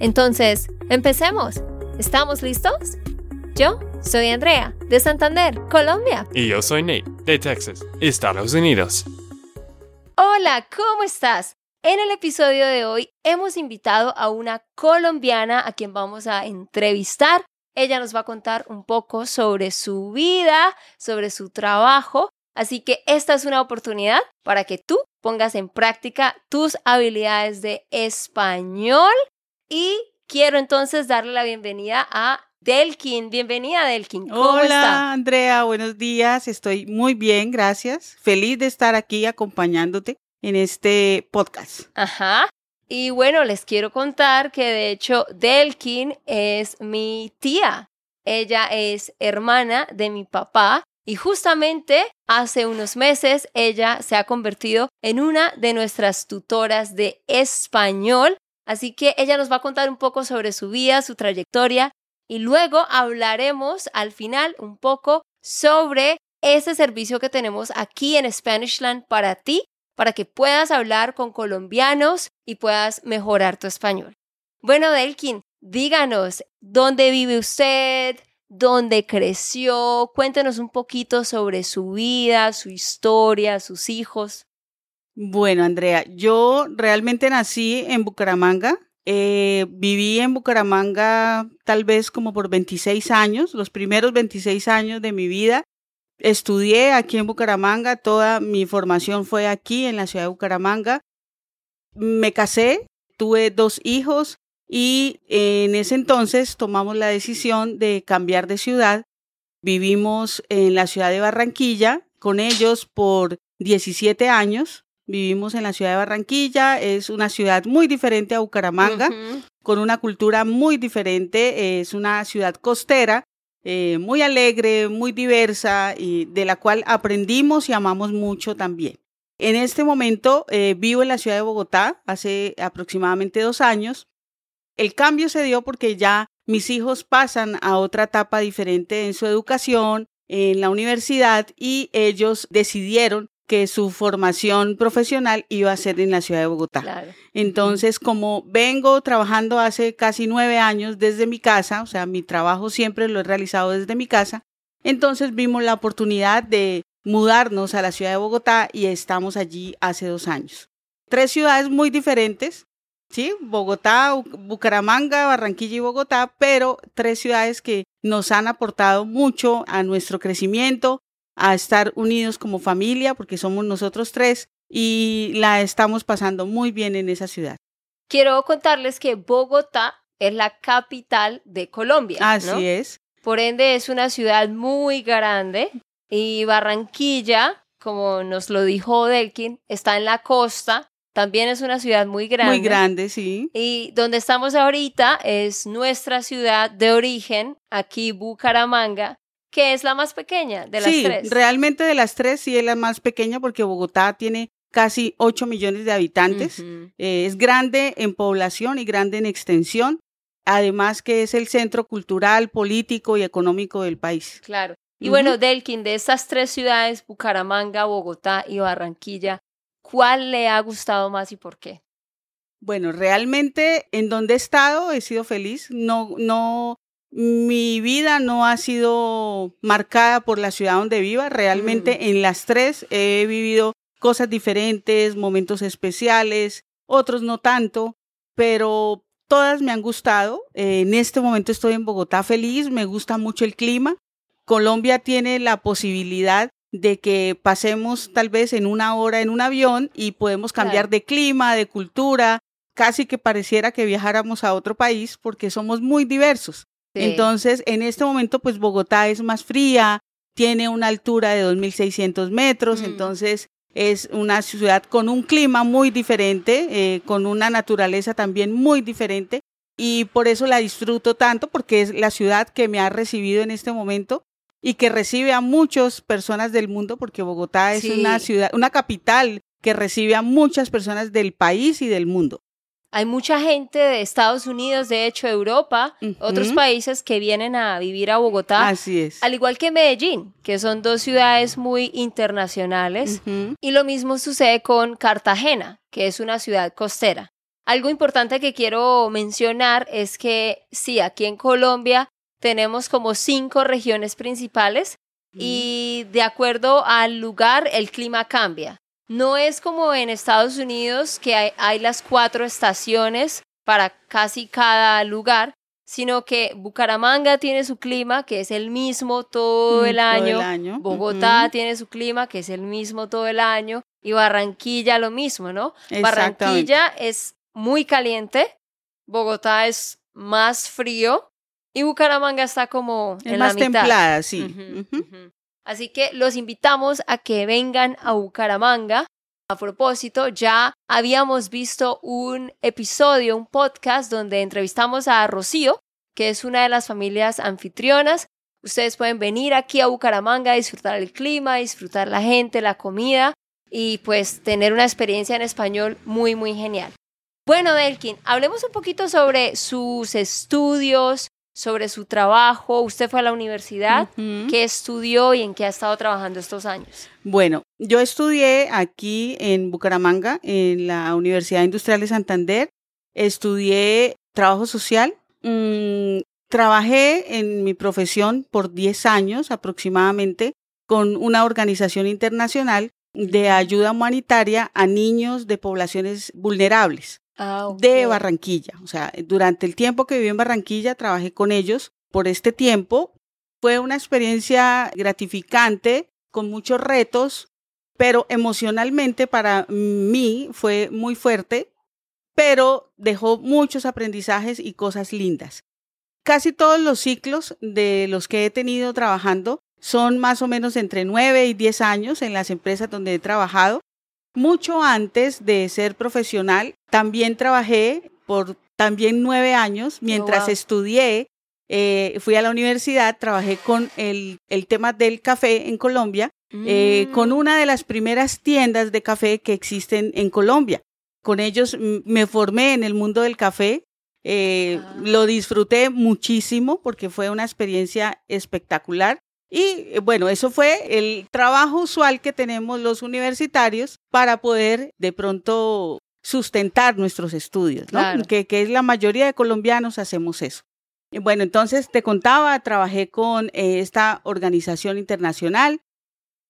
Entonces, empecemos. ¿Estamos listos? Yo soy Andrea, de Santander, Colombia. Y yo soy Nate, de Texas, Estados Unidos. Hola, ¿cómo estás? En el episodio de hoy hemos invitado a una colombiana a quien vamos a entrevistar ella nos va a contar un poco sobre su vida, sobre su trabajo. Así que esta es una oportunidad para que tú pongas en práctica tus habilidades de español. Y quiero entonces darle la bienvenida a Delkin. Bienvenida, Delkin. ¿Cómo Hola, Andrea. Buenos días. Estoy muy bien, gracias. Feliz de estar aquí acompañándote en este podcast. Ajá. Y bueno, les quiero contar que de hecho Delkin es mi tía. Ella es hermana de mi papá y justamente hace unos meses ella se ha convertido en una de nuestras tutoras de español. Así que ella nos va a contar un poco sobre su vida, su trayectoria y luego hablaremos al final un poco sobre ese servicio que tenemos aquí en Spanishland para ti para que puedas hablar con colombianos y puedas mejorar tu español. Bueno, Delkin, díganos, ¿dónde vive usted? ¿Dónde creció? Cuéntenos un poquito sobre su vida, su historia, sus hijos. Bueno, Andrea, yo realmente nací en Bucaramanga. Eh, viví en Bucaramanga tal vez como por 26 años, los primeros 26 años de mi vida. Estudié aquí en Bucaramanga, toda mi formación fue aquí en la ciudad de Bucaramanga. Me casé, tuve dos hijos y en ese entonces tomamos la decisión de cambiar de ciudad. Vivimos en la ciudad de Barranquilla con ellos por 17 años. Vivimos en la ciudad de Barranquilla, es una ciudad muy diferente a Bucaramanga, con una cultura muy diferente, es una ciudad costera eh, muy alegre, muy diversa y de la cual aprendimos y amamos mucho también. En este momento eh, vivo en la ciudad de Bogotá hace aproximadamente dos años. El cambio se dio porque ya mis hijos pasan a otra etapa diferente en su educación, en la universidad y ellos decidieron que su formación profesional iba a ser en la ciudad de Bogotá. Entonces, como vengo trabajando hace casi nueve años desde mi casa, o sea, mi trabajo siempre lo he realizado desde mi casa, entonces vimos la oportunidad de mudarnos a la ciudad de Bogotá y estamos allí hace dos años. Tres ciudades muy diferentes, ¿sí? Bogotá, Bucaramanga, Barranquilla y Bogotá, pero tres ciudades que nos han aportado mucho a nuestro crecimiento, a estar unidos como familia, porque somos nosotros tres, y la estamos pasando muy bien en esa ciudad. Quiero contarles que Bogotá es la capital de Colombia. Así es. Por ende, es una ciudad muy grande y Barranquilla, como nos lo dijo Delkin, está en la costa. También es una ciudad muy grande. Muy grande, sí. Y donde estamos ahorita es nuestra ciudad de origen, aquí Bucaramanga, que es la más pequeña de las sí, tres. Realmente de las tres sí es la más pequeña porque Bogotá tiene casi 8 millones de habitantes. Eh, es grande en población y grande en extensión. Además que es el centro cultural, político y económico del país. Claro. Y bueno, Delkin, de estas tres ciudades, Bucaramanga, Bogotá y Barranquilla, ¿cuál le ha gustado más y por qué? Bueno, realmente en donde he estado he sido feliz. No, no, mi vida no ha sido marcada por la ciudad donde viva. Realmente mm. en las tres he vivido cosas diferentes, momentos especiales, otros no tanto, pero todas me han gustado. en este momento estoy en Bogotá feliz, me gusta mucho el clima. Colombia tiene la posibilidad de que pasemos tal vez en una hora en un avión y podemos cambiar de clima, de cultura, casi que pareciera que viajáramos a otro país porque somos muy diversos. Entonces, en este momento, pues Bogotá es más fría, tiene una altura de 2.600 metros, mm. entonces es una ciudad con un clima muy diferente, eh, con una naturaleza también muy diferente. y por eso la disfruto tanto porque es la ciudad que me ha recibido en este momento y que recibe a muchas personas del mundo porque Bogotá es Sí. una ciudad, una capital que recibe a muchas personas del país y del mundo. Hay mucha gente de Estados Unidos, de hecho, Europa, otros países que vienen a vivir a Bogotá, Así es. al igual que Medellín, que son dos ciudades muy internacionales. Y lo mismo sucede con Cartagena, que es una ciudad costera. Algo importante que quiero mencionar es que sí, aquí en Colombia tenemos como cinco regiones principales y de acuerdo al lugar el clima cambia. No es como en Estados Unidos que hay, hay las cuatro estaciones para casi cada lugar, sino que Bucaramanga tiene su clima que es el mismo todo Mm, el año. año. Bogotá tiene su clima, que es el mismo todo el año, y Barranquilla lo mismo, ¿no? Barranquilla es muy caliente, Bogotá es más frío y Bucaramanga está como Es en más la mitad. templada, sí. Así que los invitamos a que vengan a Bucaramanga. A propósito, ya habíamos visto un episodio, un podcast donde entrevistamos a Rocío, que es una de las familias anfitrionas. Ustedes pueden venir aquí a Bucaramanga disfrutar el clima, disfrutar la gente, la comida y pues tener una experiencia en español muy, muy genial. Bueno, Delkin, hablemos un poquito sobre sus estudios, sobre su trabajo. Usted fue a la universidad. ¿Qué estudió y en qué ha estado trabajando estos años? Bueno, yo estudié aquí en Bucaramanga, en la Universidad Industrial de Santander. Estudié trabajo social. Mm, trabajé en mi profesión por 10 años aproximadamente con una organización internacional de ayuda humanitaria a niños de poblaciones vulnerables Ah, de Barranquilla. O sea, durante el tiempo que viví en Barranquilla, trabajé con ellos por este tiempo. Fue una experiencia gratificante, con muchos retos, pero emocionalmente para mí fue muy fuerte, pero dejó muchos aprendizajes y cosas lindas. Casi todos los ciclos de los que he tenido trabajando son más o menos entre 9 y 10 años en las empresas donde he trabajado. Mucho antes de ser profesional, también trabajé por también nueve años mientras wow. estudié. eh, fui a la universidad, trabajé con el, el tema del café en Colombia, eh, Mm. con una de las primeras tiendas de café que existen en Colombia. Con ellos me formé en el mundo del café. eh, Ah. Lo disfruté muchísimo porque fue una experiencia espectacular. Y eh, bueno, eso fue el trabajo usual que tenemos los universitarios para poder de pronto sustentar nuestros estudios, ¿no? Claro. Que, que es la mayoría de colombianos hacemos eso. Y bueno, entonces te contaba, trabajé con eh, esta organización internacional.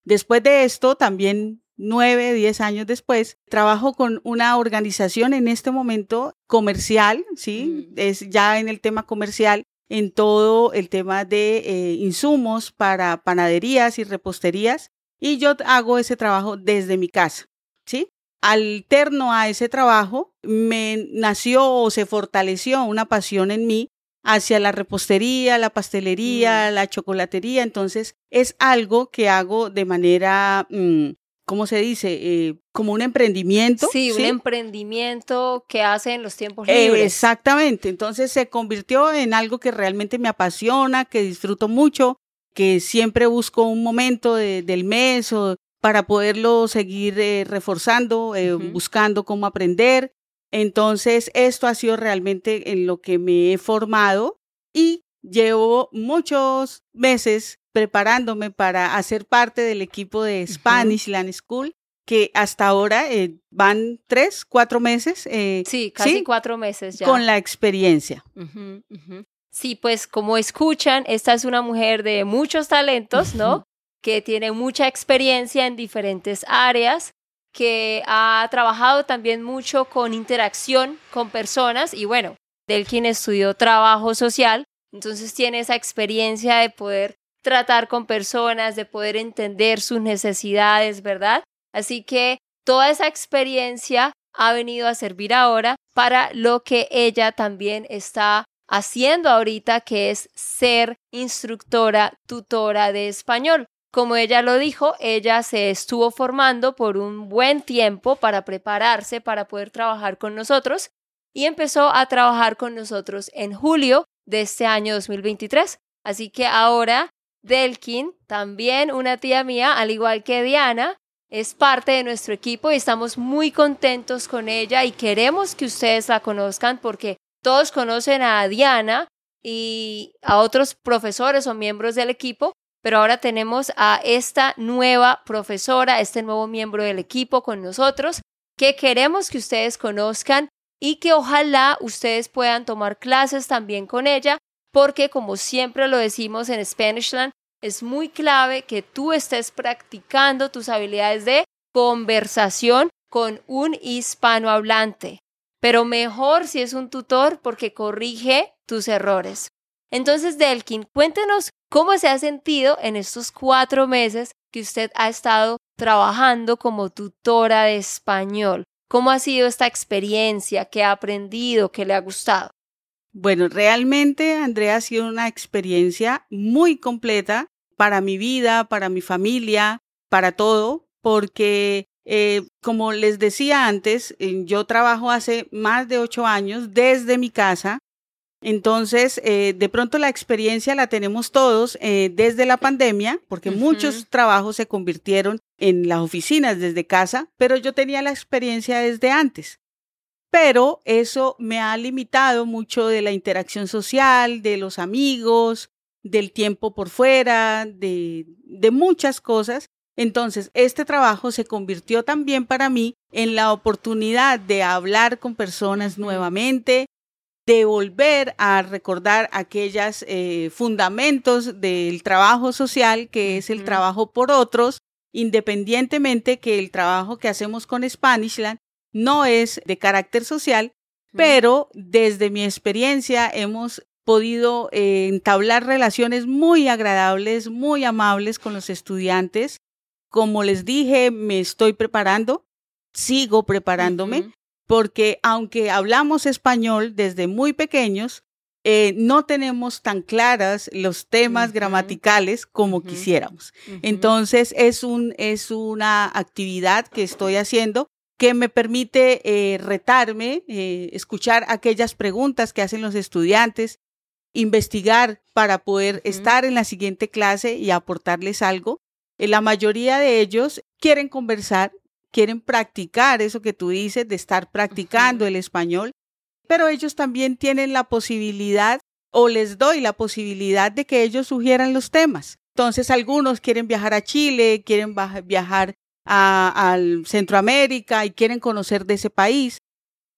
Después de esto, también nueve, diez años después, trabajo con una organización en este momento comercial, ¿sí? Mm. Es ya en el tema comercial, en todo el tema de eh, insumos para panaderías y reposterías. Y yo hago ese trabajo desde mi casa, ¿sí? Alterno a ese trabajo, me nació o se fortaleció una pasión en mí hacia la repostería, la pastelería, la chocolatería. Entonces, es algo que hago de manera, mm, ¿cómo se dice? Eh, como un emprendimiento. Sí, un emprendimiento que hace en los tiempos libres. Eh, Exactamente, entonces se convirtió en algo que realmente me apasiona, que disfruto mucho, que siempre busco un momento de- del mes o para poderlo seguir eh, reforzando, buscando cómo aprender. Entonces, esto ha sido realmente en lo que me he formado y llevo muchos meses preparándome para hacer parte del equipo de Spanish Land School, que hasta ahora eh, van tres, cuatro meses. eh, Sí, casi Sí, cuatro meses ya. con la experiencia. Sí, pues como escuchan, esta es una mujer de muchos talentos, ¿no? Que tiene mucha experiencia en diferentes áreas, que ha trabajado también mucho con interacción con personas y bueno, del quien estudió trabajo social, entonces tiene esa experiencia de poder tratar con personas, de poder entender sus necesidades, ¿verdad? Así que toda esa experiencia ha venido a servir ahora para lo que ella también está haciendo ahorita, que es ser instructora, tutora de español. Como ella lo dijo, ella se estuvo formando por un buen tiempo para prepararse, para poder trabajar con nosotros. y empezó a trabajar con nosotros en julio de este año 2023. Así que ahora Delkin, también una tía mía, al igual que Diana, es parte de nuestro equipo y estamos muy contentos con ella y queremos que ustedes la conozcan porque todos conocen a Diana y a otros profesores o miembros del equipo, pero ahora tenemos a esta nueva profesora, este nuevo miembro del equipo con nosotros, que queremos que ustedes conozcan y que ojalá ustedes puedan tomar clases también con ella, porque como siempre lo decimos en Spanishland, es muy clave que tú estés practicando tus habilidades de conversación con un hispanohablante pero mejor si es un tutor porque corrige tus errores. Entonces, Delkin, cuéntenos cómo se ha sentido en estos cuatro meses que usted ha estado trabajando como tutora de español. ¿Cómo ha sido esta experiencia? ¿Qué ha aprendido? ¿Qué le ha gustado? Bueno, realmente, Andrea, ha sido una experiencia muy completa para mi vida, para mi familia, para todo, porque eh, como les decía antes, eh, yo trabajo hace más de ocho años desde mi casa. Entonces, eh, de pronto la experiencia la tenemos todos desde la pandemia, porque muchos trabajos se convirtieron en las oficinas desde casa, pero yo tenía la experiencia desde antes. Pero eso me ha limitado mucho de la interacción social, de los amigos, del tiempo por fuera, de, de muchas cosas. Entonces, este trabajo se convirtió también para mí en la oportunidad de hablar con personas nuevamente, de volver a recordar aquellos eh, fundamentos del trabajo social, que es el trabajo por otros, independientemente que el trabajo que hacemos con Spanishland no es de carácter social, pero desde mi experiencia hemos podido eh, entablar relaciones muy agradables, muy amables con los estudiantes. Como les dije, me estoy preparando, sigo preparándome, porque aunque hablamos español desde muy pequeños, eh, no tenemos tan claras los temas gramaticales como quisiéramos. Entonces, es, un, es una actividad que estoy haciendo que me permite eh, retarme, eh, escuchar aquellas preguntas que hacen los estudiantes, investigar para poder estar en la siguiente clase y aportarles algo. Eh, la mayoría de ellos quieren conversar, quieren practicar eso que tú dices, de estar practicando el español, pero ellos también tienen la posibilidad o les doy la posibilidad de que ellos sugieran los temas. Entonces, algunos quieren viajar a Chile, quieren viajar a, al Centroamérica y quieren conocer de ese país.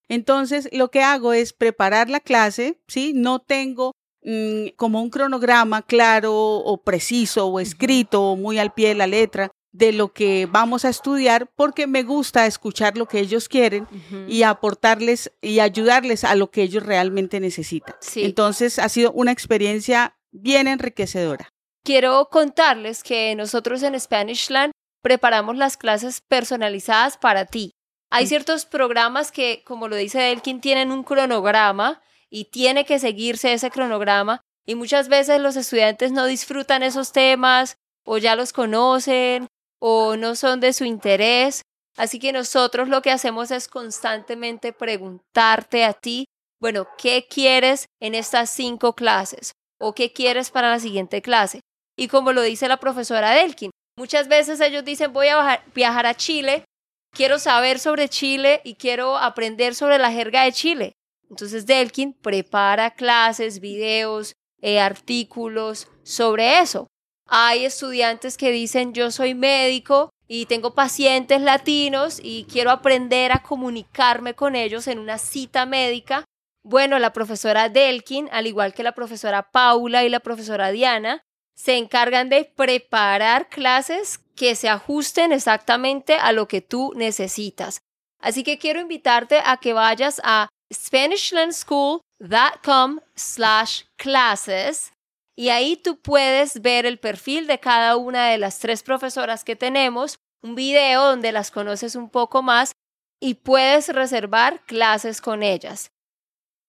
Entonces, lo que hago es preparar la clase, ¿sí? No tengo Mm, como un cronograma claro o preciso o escrito o muy al pie de la letra de lo que vamos a estudiar porque me gusta escuchar lo que ellos quieren y aportarles y ayudarles a lo que ellos realmente necesitan. Entonces ha sido una experiencia bien enriquecedora. Quiero contarles que nosotros en Spanishland preparamos las clases personalizadas para ti. Hay mm. ciertos programas que, como lo dice Elkin, tienen un cronograma y tiene que seguirse ese cronograma y muchas veces los estudiantes no disfrutan esos temas o ya los conocen o no son de su interés. Así que nosotros lo que hacemos es constantemente preguntarte a ti, bueno, ¿qué quieres en estas cinco clases? ¿O qué quieres para la siguiente clase? Y como lo dice la profesora Delkin, muchas veces ellos dicen, voy a viajar a Chile, quiero saber sobre Chile y quiero aprender sobre la jerga de Chile. Entonces Delkin prepara clases, videos, eh, artículos sobre eso. Hay estudiantes que dicen yo soy médico y tengo pacientes latinos y quiero aprender a comunicarme con ellos en una cita médica. Bueno, la profesora Delkin, al igual que la profesora Paula y la profesora Diana, se encargan de preparar clases que se ajusten exactamente a lo que tú necesitas. Así que quiero invitarte a que vayas a SpanishLandSchool.com slash classes y ahí tú puedes ver el perfil de cada una de las tres profesoras que tenemos, un video donde las conoces un poco más y puedes reservar clases con ellas.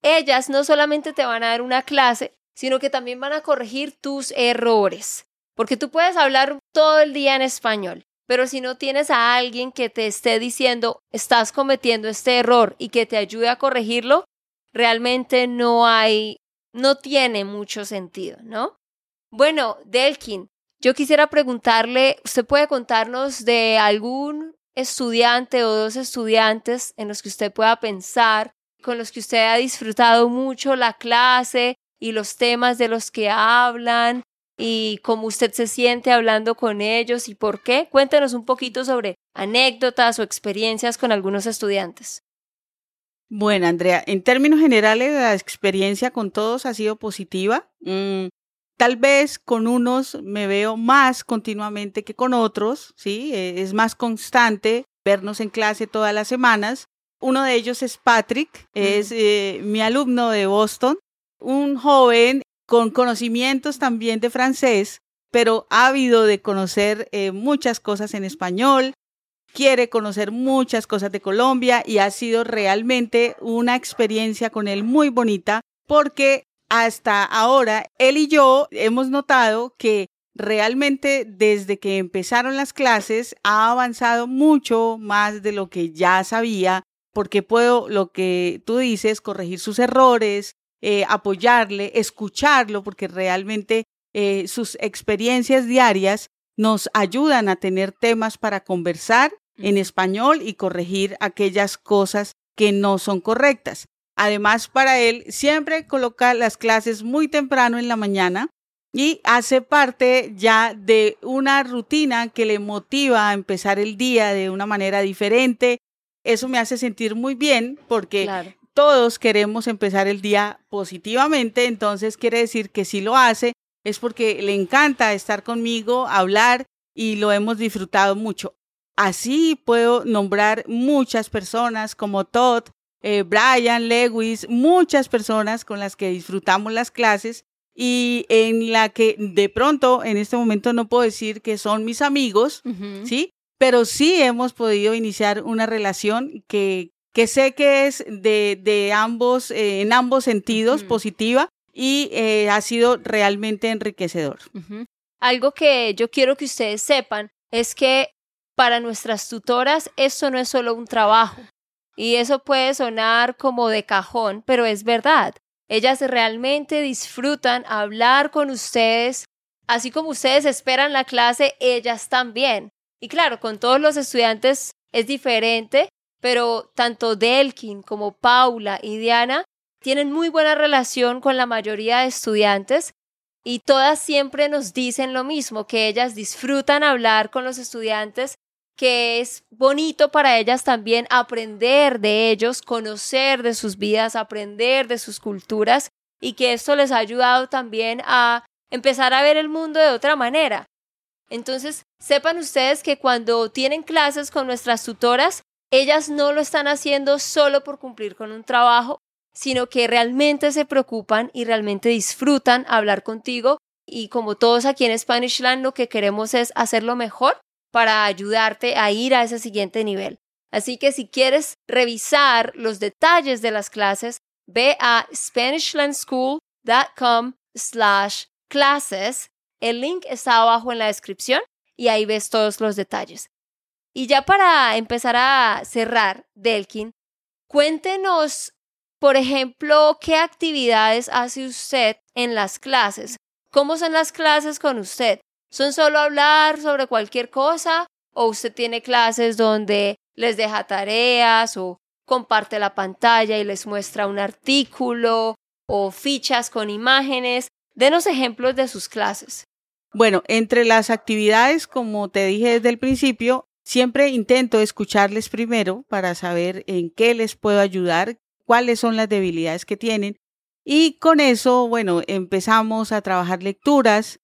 Ellas no solamente te van a dar una clase, sino que también van a corregir tus errores, porque tú puedes hablar todo el día en español, pero si no tienes a alguien que te esté diciendo, estás cometiendo este error y que te ayude a corregirlo, realmente no hay, no tiene mucho sentido, ¿no? Bueno, Delkin, yo quisiera preguntarle, ¿usted puede contarnos de algún estudiante o dos estudiantes en los que usted pueda pensar, con los que usted ha disfrutado mucho la clase y los temas de los que hablan y cómo usted se siente hablando con ellos y por qué? Cuéntenos un poquito sobre anécdotas o experiencias con algunos estudiantes. Bueno, Andrea, en términos generales la experiencia con todos ha sido positiva. Mm, tal vez con unos me veo más continuamente que con otros, ¿sí? Eh, es más constante vernos en clase todas las semanas. Uno de ellos es Patrick, es eh, mi alumno de Boston, un joven con conocimientos también de francés, pero ávido de conocer eh, muchas cosas en español, quiere conocer muchas cosas de Colombia y ha sido realmente una experiencia con él muy bonita porque hasta ahora él y yo hemos notado que realmente desde que empezaron las clases ha avanzado mucho más de lo que ya sabía porque puedo, lo que tú dices, corregir sus errores, eh, apoyarle, escucharlo, porque realmente eh, sus experiencias diarias nos ayudan a tener temas para conversar en español y corregir aquellas cosas que no son correctas. Además, para él siempre coloca las clases muy temprano en la mañana y hace parte ya de una rutina que le motiva a empezar el día de una manera diferente. Eso me hace sentir muy bien porque todos queremos empezar el día positivamente, entonces quiere decir que si lo hace es porque le encanta estar conmigo, hablar y lo hemos disfrutado mucho. Así puedo nombrar muchas personas como Todd, eh, Brian, Lewis, muchas personas con las que disfrutamos las clases y en la que de pronto en este momento no puedo decir que son mis amigos, ¿sí? Pero sí hemos podido iniciar una relación que, que sé que es de, de ambos, eh, en ambos sentidos, positiva y eh, ha sido realmente enriquecedor. Algo que yo quiero que ustedes sepan es que para nuestras tutoras esto no es solo un trabajo. Y eso puede sonar como de cajón, pero es verdad. Ellas realmente disfrutan hablar con ustedes, así como ustedes esperan la clase, ellas también. Y claro, con todos los estudiantes es diferente, pero tanto Delkin como Paula y Diana tienen muy buena relación con la mayoría de estudiantes y todas siempre nos dicen lo mismo, que ellas disfrutan hablar con los estudiantes que es bonito para ellas también aprender de ellos, conocer de sus vidas, aprender de sus culturas y que esto les ha ayudado también a empezar a ver el mundo de otra manera. Entonces, sepan ustedes que cuando tienen clases con nuestras tutoras, ellas no lo están haciendo solo por cumplir con un trabajo, sino que realmente se preocupan y realmente disfrutan hablar contigo. Y como todos aquí en Spanishland, lo que queremos es hacerlo mejor para ayudarte a ir a ese siguiente nivel. Así que si quieres revisar los detalles de las clases, ve a SpanishLandSchool.com slash clases. El link está abajo en la descripción y ahí ves todos los detalles. Y ya para empezar a cerrar, Delkin, cuéntenos, por ejemplo, qué actividades hace usted en las clases. ¿Cómo son las clases con usted? ¿Son solo hablar sobre cualquier cosa? ¿O usted tiene clases donde les deja tareas o comparte la pantalla y les muestra un artículo o fichas con imágenes? Denos ejemplos de sus clases. Bueno, entre las actividades, como te dije desde el principio, siempre intento escucharles primero para saber en qué les puedo ayudar, cuáles son las debilidades que tienen. Y con eso, bueno, empezamos a trabajar lecturas,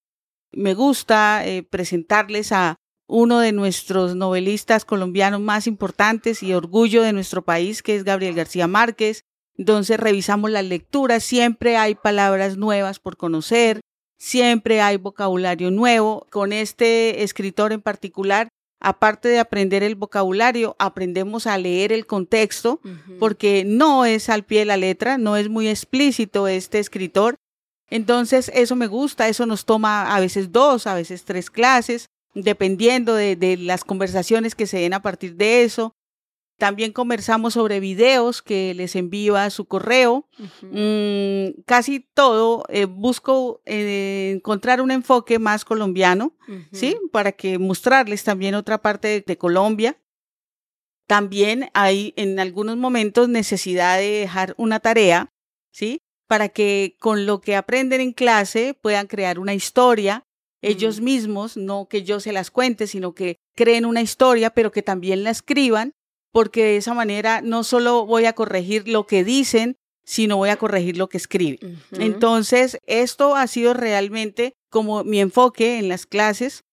me gusta eh, presentarles a uno de nuestros novelistas colombianos más importantes y orgullo de nuestro país, que es Gabriel García Márquez. Entonces revisamos las lecturas, siempre hay palabras nuevas por conocer, siempre hay vocabulario nuevo. Con este escritor en particular, aparte de aprender el vocabulario, aprendemos a leer el contexto, porque no es al pie de la letra, no es muy explícito este escritor, entonces, eso me gusta, eso nos toma a veces dos, a veces tres clases, dependiendo de, las conversaciones que se den a partir de eso. También conversamos sobre videos que les envío a su correo. Mm, casi todo eh, busco eh, encontrar un enfoque más colombiano, ¿sí? Para que mostrarles también otra parte de, de Colombia. También hay en algunos momentos necesidad de dejar una tarea, ¿sí? Para que con lo que aprenden en clase puedan crear una historia ellos mismos, no que yo se las cuente, sino que creen una historia, pero que también la escriban, porque de esa manera no solo voy a corregir lo que dicen, sino voy a corregir lo que escriben. Ujú. Entonces, esto ha sido realmente como mi enfoque en las clases.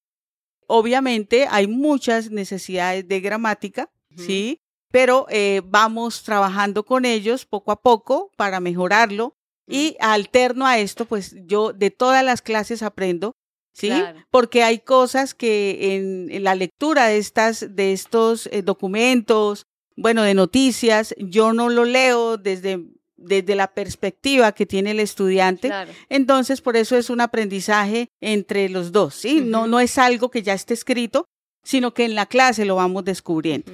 Obviamente hay muchas necesidades de gramática. ¿sí? Pero eh, vamos trabajando con ellos poco a poco para mejorarlo. Y alterno a esto, pues yo de todas las clases aprendo, ¿sí? Claro. Porque hay cosas que en, en la lectura de, estas, de estos eh, documentos, bueno, de noticias, yo no lo leo desde, desde la perspectiva que tiene el estudiante. Claro. Entonces, por eso es un aprendizaje entre los dos, ¿sí? No, no es algo que ya esté escrito, sino que en la clase lo vamos descubriendo.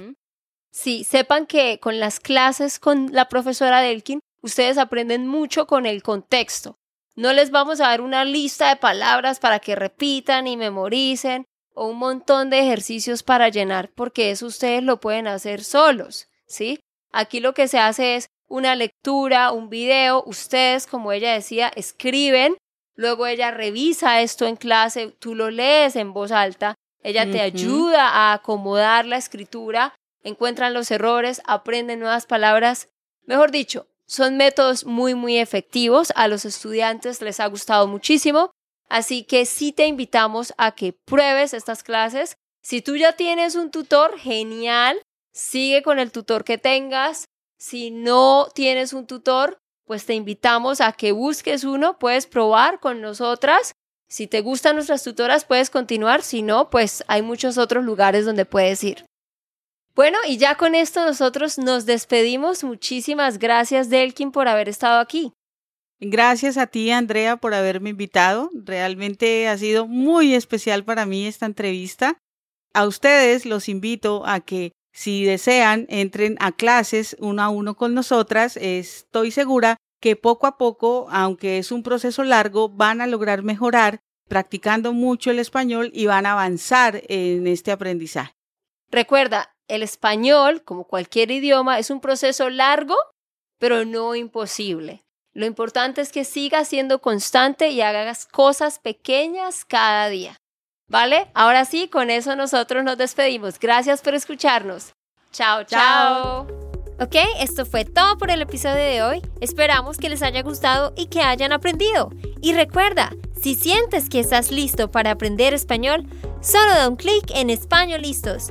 Sí, sepan que con las clases con la profesora Delkin, ustedes aprenden mucho con el contexto. No les vamos a dar una lista de palabras para que repitan y memoricen o un montón de ejercicios para llenar, porque eso ustedes lo pueden hacer solos, ¿sí? Aquí lo que se hace es una lectura, un video, ustedes, como ella decía, escriben, luego ella revisa esto en clase, tú lo lees en voz alta, ella te ayuda a acomodar la escritura, encuentran los errores, aprenden nuevas palabras. Mejor dicho, son métodos muy, muy efectivos. A los estudiantes les ha gustado muchísimo. Así que sí te invitamos a que pruebes estas clases. Si tú ya tienes un tutor, genial. Sigue con el tutor que tengas. Si no tienes un tutor, pues te invitamos a que busques uno. Puedes probar con nosotras. Si te gustan nuestras tutoras, puedes continuar. Si no, pues hay muchos otros lugares donde puedes ir. Bueno, y ya con esto nosotros nos despedimos. Muchísimas gracias, Delkin, por haber estado aquí. Gracias a ti, Andrea, por haberme invitado. Realmente ha sido muy especial para mí esta entrevista. A ustedes los invito a que si desean entren a clases uno a uno con nosotras. Estoy segura que poco a poco, aunque es un proceso largo, van a lograr mejorar practicando mucho el español y van a avanzar en este aprendizaje. Recuerda, el español, como cualquier idioma, es un proceso largo, pero no imposible. Lo importante es que sigas siendo constante y hagas cosas pequeñas cada día. ¿Vale? Ahora sí, con eso nosotros nos despedimos. Gracias por escucharnos. Chao, chao. Ok, esto fue todo por el episodio de hoy. Esperamos que les haya gustado y que hayan aprendido. Y recuerda, si sientes que estás listo para aprender español, solo da un clic en Español Listos.